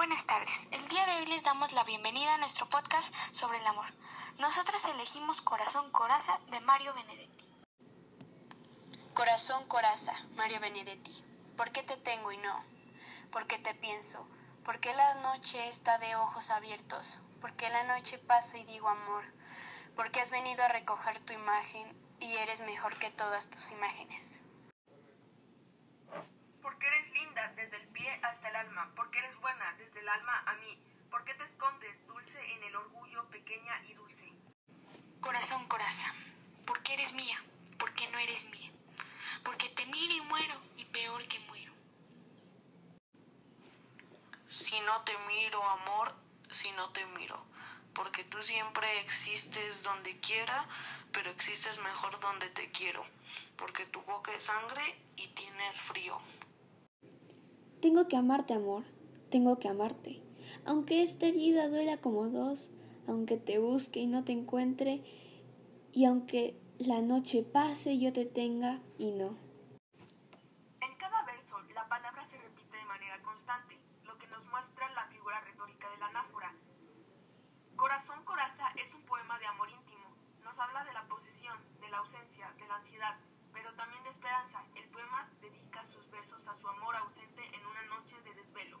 Buenas tardes. El día de hoy les damos la bienvenida a nuestro podcast sobre el amor. Nosotros elegimos Corazón Coraza de Mario Benedetti. Corazón Coraza, Mario Benedetti. ¿Por qué te tengo y no? ¿Por qué te pienso? ¿Por qué la noche está de ojos abiertos? ¿Por qué la noche pasa y digo amor? ¿Por qué has venido a recoger tu imagen y eres mejor que todas tus imágenes? Porque eres linda desde el pie hasta el alma, porque eres buena desde el alma a mí, porque te escondes dulce en el orgullo, pequeña y dulce. Corazón Coraza, ¿por qué eres mía? ¿Por qué no eres mía? Porque te miro y muero y peor que muero. Si no te miro, amor, si no te miro, porque tú siempre existes donde quiera, pero existes mejor donde te quiero, porque tu boca es sangre y tienes frío. Tengo que amarte, amor, tengo que amarte. Aunque esta herida duela como dos, aunque te busque y no te encuentre, y aunque la noche pase yo te tenga y no. En cada verso, la palabra se repite de manera constante, lo que nos muestra la figura retórica de la anáfora. Corazón Coraza es un poema de amor íntimo. Nos habla de la posesión, de la ausencia, de la ansiedad, pero también de esperanza. El poema dedica sus versos a su amor ausente en una noche de desvelo.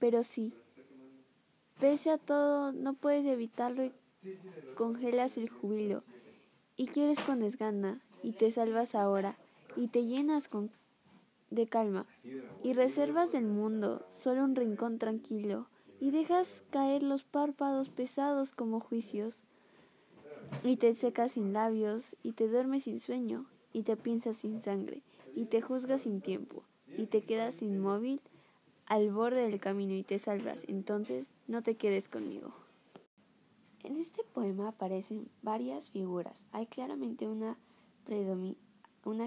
Pero sí, pese a todo, no puedes evitarlo y congelas el jubilo, y quieres con desgana, y te salvas ahora, y te llenas con, de calma, y reservas del mundo solo un rincón tranquilo, y dejas caer los párpados pesados como juicios, y te secas sin labios, y te duermes sin sueño, y te piensas sin sangre, y te juzgas sin tiempo, y te quedas inmóvil al borde del camino y te salvas, entonces no te quedes conmigo. En este poema aparecen varias figuras. Hay claramente una,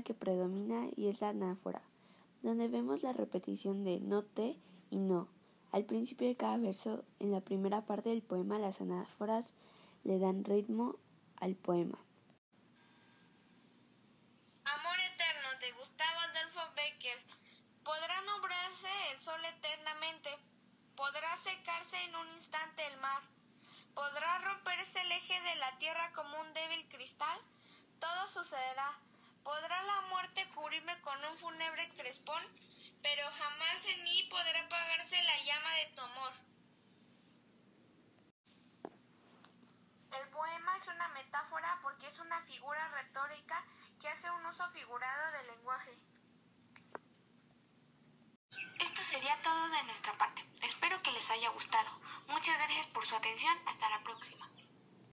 que predomina y es la anáfora, donde vemos la repetición de no te y no. Al principio de cada verso, en la primera parte del poema, las anáforas le dan ritmo al poema. Secarse en un instante el mar. ¿Podrá romperse el eje de la tierra como un débil cristal? Todo sucederá. ¿Podrá la muerte cubrirme con un fúnebre crespón? Pero jamás en mí podrá apagarse la llama de tu amor. El poema es una metáfora porque es una figura retórica que hace un uso figurado del lenguaje. Esto sería todo de nuestra parte. Les haya gustado. Muchas gracias por su atención. Hasta la próxima.